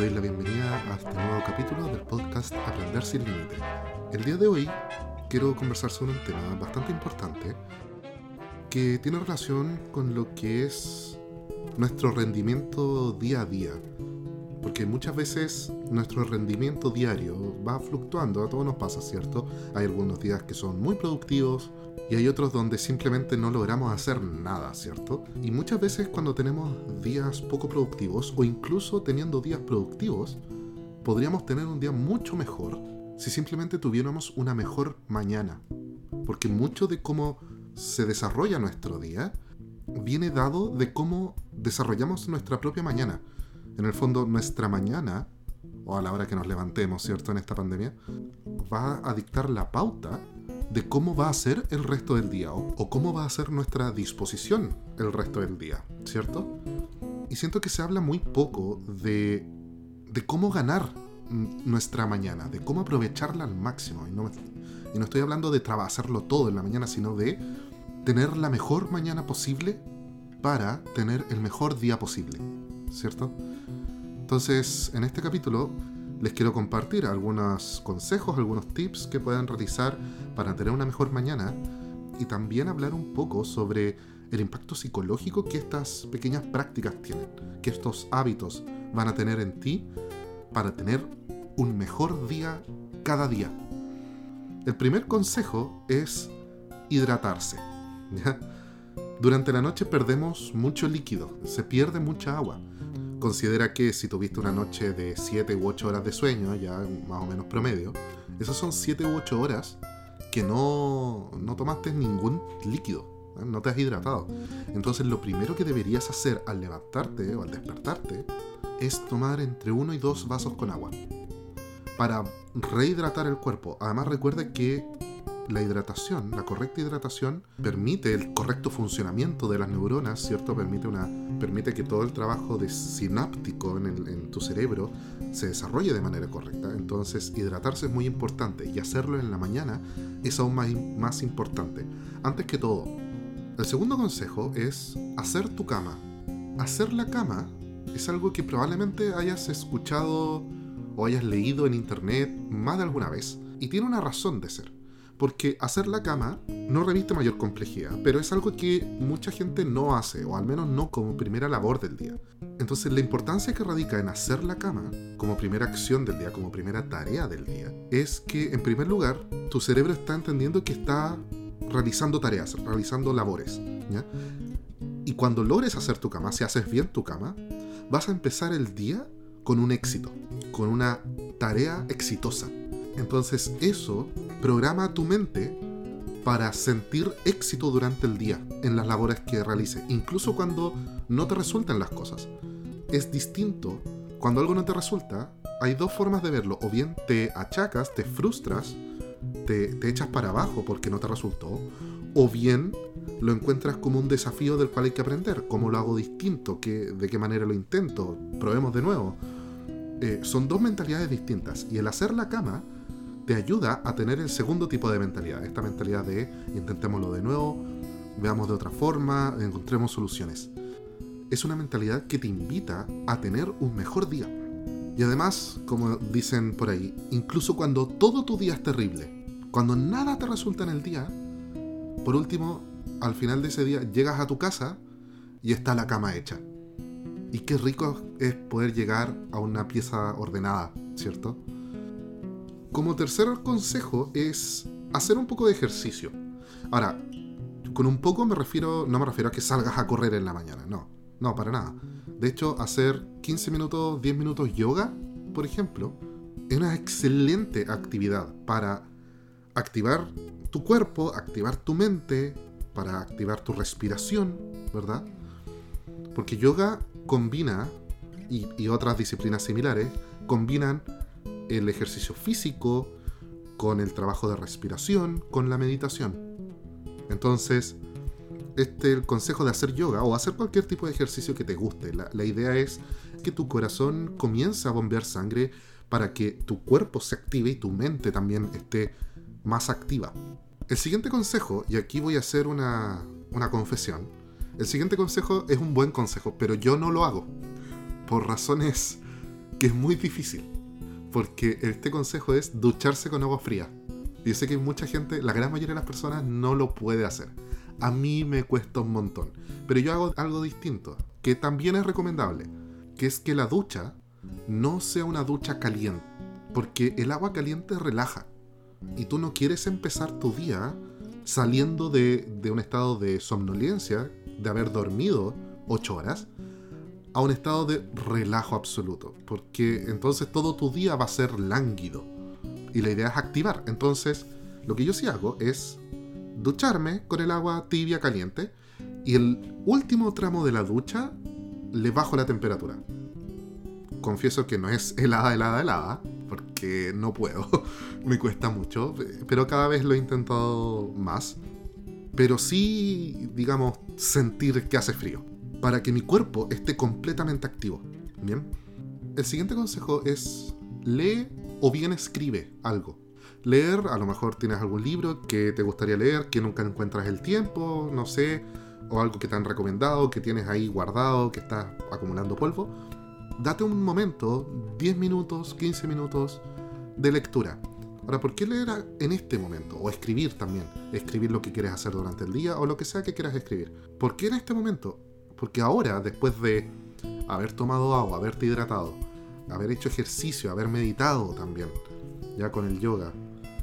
doy la bienvenida a este nuevo capítulo del podcast Aprender sin Límite. El día de hoy quiero conversar sobre un tema bastante importante que tiene relación con lo que es nuestro rendimiento día a día. Porque muchas veces nuestro rendimiento diario va fluctuando, a todos nos pasa, ¿cierto? Hay algunos días que son muy productivos, y hay otros donde simplemente no logramos hacer nada, ¿cierto? Y muchas veces cuando tenemos días poco productivos o incluso teniendo días productivos, podríamos tener un día mucho mejor si simplemente tuviéramos una mejor mañana. Porque mucho de cómo se desarrolla nuestro día viene dado de cómo desarrollamos nuestra propia mañana. En el fondo, nuestra mañana, o a la hora que nos levantemos, ¿cierto? En esta pandemia, va a dictar la pauta de cómo va a ser el resto del día o, cómo va a ser nuestra disposición el resto del día, ¿cierto? Y siento que se habla muy poco de, cómo ganar nuestra mañana, de cómo aprovecharla al máximo. Y no, estoy hablando de hacerlo todo en la mañana, sino de tener la mejor mañana posible para tener el mejor día posible, ¿cierto? Entonces, en este capítulo les quiero compartir algunos consejos, algunos tips que puedan realizar para tener una mejor mañana y también hablar un poco sobre el impacto psicológico que estas pequeñas prácticas tienen, que estos hábitos van a tener en ti para tener un mejor día cada día. El primer consejo es hidratarse. Durante la noche perdemos mucho líquido, se pierde mucha agua considera que si tuviste una noche de 7 u 8 horas de sueño, ya más o menos promedio, esas son 7 u 8 horas que no, no tomaste ningún líquido, ¿eh? no te has hidratado. Entonces lo primero que deberías hacer al levantarte o al despertarte es tomar entre 1 y 2 vasos con agua para rehidratar el cuerpo. Además recuerda que la hidratación, la correcta hidratación, permite el correcto funcionamiento de las neuronas, ¿cierto? Permite, una, permite que todo el trabajo de sináptico en, en tu cerebro se desarrolle de manera correcta. Entonces, hidratarse es muy importante y hacerlo en la mañana es aún más, más importante. Antes que todo, el segundo consejo es hacer tu cama. Hacer la cama es algo que probablemente hayas escuchado o hayas leído en internet más de alguna vez. Y tiene una razón de ser porque hacer la cama no reviste mayor complejidad, pero es algo que mucha gente no hace, o al menos no como primera labor del día. Entonces la importancia que radica en hacer la cama como primera acción del día, como primera tarea del día, es que en primer lugar tu cerebro está entendiendo que está realizando tareas, realizando labores. Y cuando logres hacer tu cama, si haces bien tu cama, vas a empezar el día con un éxito, con una tarea exitosa. Entonces eso programa tu mente para sentir éxito durante el día en las labores que realice, incluso cuando no te resulten las cosas. Es distinto. Cuando algo no te resulta, hay dos formas de verlo. O bien te achacas, te frustras, te, echas para abajo porque no te resultó. O bien lo encuentras como un desafío del cual hay que aprender. ¿Cómo lo hago distinto? ¿De qué manera lo intento? Probemos de nuevo. Eh, son dos mentalidades distintas. Y el hacer la cama te ayuda a tener el segundo tipo de mentalidad, esta mentalidad de intentémoslo de nuevo, veamos de otra forma, encontremos soluciones. Es una mentalidad que te invita a tener un mejor día. Y además, como dicen por ahí, incluso cuando todo tu día es terrible, cuando nada te resulta en el día, por último, al final de ese día llegas a tu casa y está la cama hecha. Y qué rico es poder llegar a una pieza ordenada, ¿cierto? Como tercer consejo es hacer un poco de ejercicio. Ahora, con un poco me refiero, no me refiero a que salgas a correr en la mañana, no, no, para nada. De hecho, hacer 15 minutos, 10 minutos yoga, por ejemplo, es una excelente actividad para activar tu cuerpo, activar tu mente, para activar tu respiración, ¿verdad? Porque yoga combina, y, y otras disciplinas similares, combinan el ejercicio físico, con el trabajo de respiración, con la meditación. Entonces, este el consejo de hacer yoga o hacer cualquier tipo de ejercicio que te guste. La, la idea es que tu corazón comience a bombear sangre para que tu cuerpo se active y tu mente también esté más activa. El siguiente consejo, y aquí voy a hacer una, una confesión, el siguiente consejo es un buen consejo, pero yo no lo hago. Por razones que es muy difícil. Porque este consejo es ducharse con agua fría. Yo sé que mucha gente, la gran mayoría de las personas, no lo puede hacer. A mí me cuesta un montón. Pero yo hago algo distinto, que también es recomendable, que es que la ducha no sea una ducha caliente. Porque el agua caliente relaja. Y tú no quieres empezar tu día saliendo de, un estado de somnolencia, de haber dormido 8 horas, a un estado de relajo absoluto. Porque entonces todo tu día va a ser lánguido. Y la idea es activar. Entonces, lo que yo sí hago es ducharme con el agua tibia caliente. Y el último tramo de la ducha le bajo la temperatura. Confieso que no es helada, helada, helada, porque no puedo. Me cuesta mucho, pero cada vez lo he intentado más. Pero sí, digamos, sentir que hace frío para que mi cuerpo esté completamente activo. Bien. El siguiente consejo es lee o bien escribe algo. Leer, a lo mejor tienes algún libro que te gustaría leer, que nunca encuentras el tiempo, no sé, o algo que te han recomendado, que tienes ahí guardado, que estás acumulando polvo. Date un momento, 10 minutos, 15 minutos de lectura. Ahora, ¿por qué leer en este momento? O escribir también. Escribir lo que quieres hacer durante el día o lo que sea que quieras escribir. ¿Por qué en este momento? Porque ahora, después de haber tomado agua, haberte hidratado, haber hecho ejercicio, haber meditado también, ya con el yoga,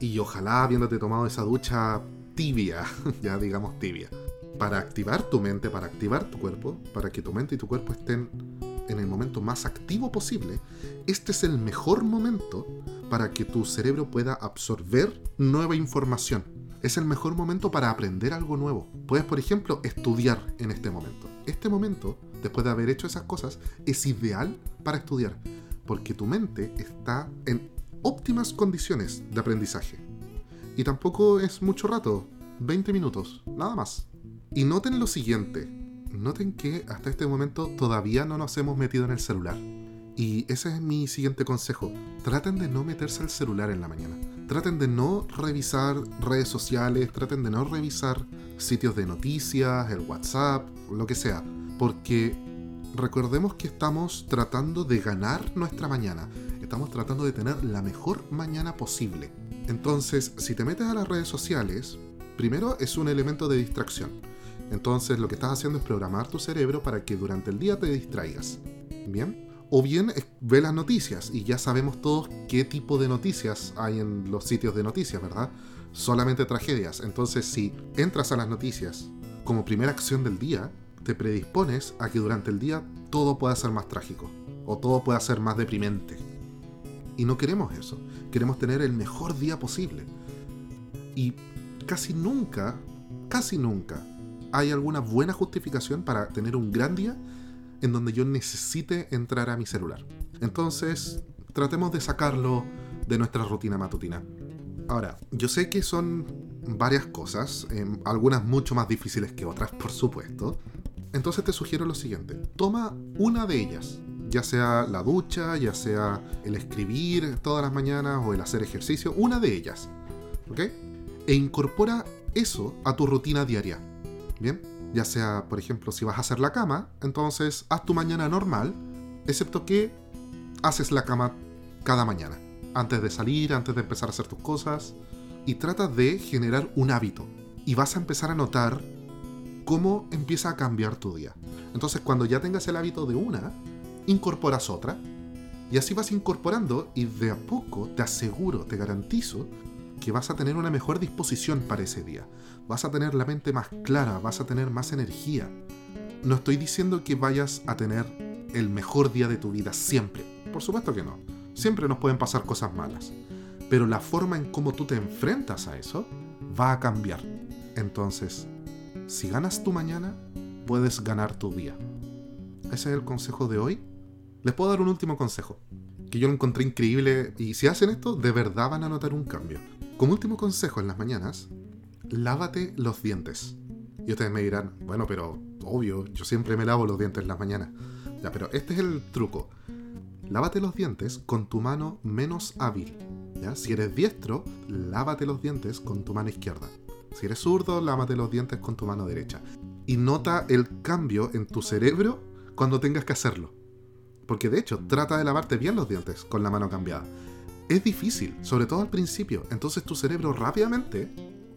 y ojalá habiéndote tomado esa ducha tibia, ya digamos tibia, para activar tu mente, para activar tu cuerpo, para que tu mente y tu cuerpo estén en el momento más activo posible, este es el mejor momento para que tu cerebro pueda absorber nueva información. Es el mejor momento para aprender algo nuevo. Puedes, por ejemplo, estudiar en este momento este momento, después de haber hecho esas cosas, es ideal para estudiar, porque tu mente está en óptimas condiciones de aprendizaje. Y tampoco es mucho rato, 20 minutos, nada más. Y noten lo siguiente, noten que hasta este momento todavía no nos hemos metido en el celular. Y ese es mi siguiente consejo. Traten de no meterse al celular en la mañana. Traten de no revisar redes sociales, traten de no revisar sitios de noticias, el WhatsApp, lo que sea. Porque recordemos que estamos tratando de ganar nuestra mañana. Estamos tratando de tener la mejor mañana posible. Entonces, si te metes a las redes sociales, primero es un elemento de distracción. Entonces, lo que estás haciendo es programar tu cerebro para que durante el día te distraigas. ¿Bien? O bien ve las noticias y ya sabemos todos qué tipo de noticias hay en los sitios de noticias, ¿verdad? Solamente tragedias. Entonces si entras a las noticias como primera acción del día, te predispones a que durante el día todo pueda ser más trágico o todo pueda ser más deprimente. Y no queremos eso. Queremos tener el mejor día posible. Y casi nunca, casi nunca, hay alguna buena justificación para tener un gran día en donde yo necesite entrar a mi celular. Entonces, tratemos de sacarlo de nuestra rutina matutina. Ahora, yo sé que son varias cosas, em, algunas mucho más difíciles que otras, por supuesto. Entonces te sugiero lo siguiente, toma una de ellas, ya sea la ducha, ya sea el escribir todas las mañanas o el hacer ejercicio, una de ellas, ¿ok? E incorpora eso a tu rutina diaria, ¿bien? Ya sea, por ejemplo, si vas a hacer la cama, entonces haz tu mañana normal, excepto que haces la cama cada mañana, antes de salir, antes de empezar a hacer tus cosas, y trata de generar un hábito. Y vas a empezar a notar cómo empieza a cambiar tu día. Entonces, cuando ya tengas el hábito de una, incorporas otra, y así vas incorporando, y de a poco, te aseguro, te garantizo, que vas a tener una mejor disposición para ese día. Vas a tener la mente más clara, vas a tener más energía. No estoy diciendo que vayas a tener el mejor día de tu vida siempre. Por supuesto que no. Siempre nos pueden pasar cosas malas. Pero la forma en cómo tú te enfrentas a eso va a cambiar. Entonces, si ganas tu mañana, puedes ganar tu día. Ese es el consejo de hoy. Les puedo dar un último consejo, que yo lo encontré increíble y si hacen esto, de verdad van a notar un cambio. Como último consejo en las mañanas, lávate los dientes. Y ustedes me dirán, bueno, pero obvio, yo siempre me lavo los dientes en las mañanas. Ya, pero este es el truco. Lávate los dientes con tu mano menos hábil. ¿ya? Si eres diestro, lávate los dientes con tu mano izquierda. Si eres zurdo, lávate los dientes con tu mano derecha. Y nota el cambio en tu cerebro cuando tengas que hacerlo. Porque de hecho, trata de lavarte bien los dientes con la mano cambiada. Es difícil, sobre todo al principio. Entonces tu cerebro rápidamente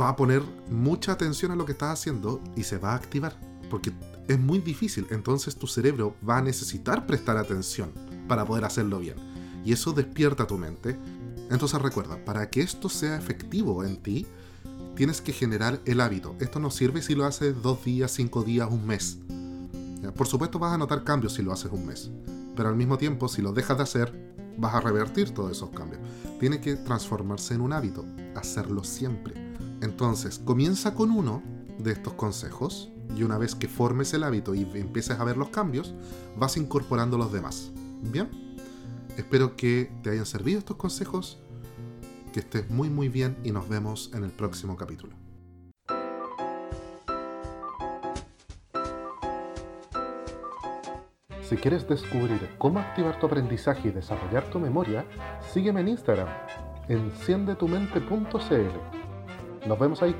va a poner mucha atención a lo que estás haciendo y se va a activar. Porque es muy difícil. Entonces tu cerebro va a necesitar prestar atención para poder hacerlo bien. Y eso despierta tu mente. Entonces recuerda, para que esto sea efectivo en ti, tienes que generar el hábito. Esto no sirve si lo haces dos días, cinco días, un mes. Por supuesto vas a notar cambios si lo haces un mes. Pero al mismo tiempo, si lo dejas de hacer, vas a revertir todos esos cambios. Tiene que transformarse en un hábito, hacerlo siempre. Entonces, comienza con uno de estos consejos y una vez que formes el hábito y empieces a ver los cambios, vas incorporando los demás. Bien, espero que te hayan servido estos consejos, que estés muy muy bien y nos vemos en el próximo capítulo. Si quieres descubrir cómo activar tu aprendizaje y desarrollar tu memoria, sígueme en Instagram, enciendetumente.cl. Nos vemos ahí.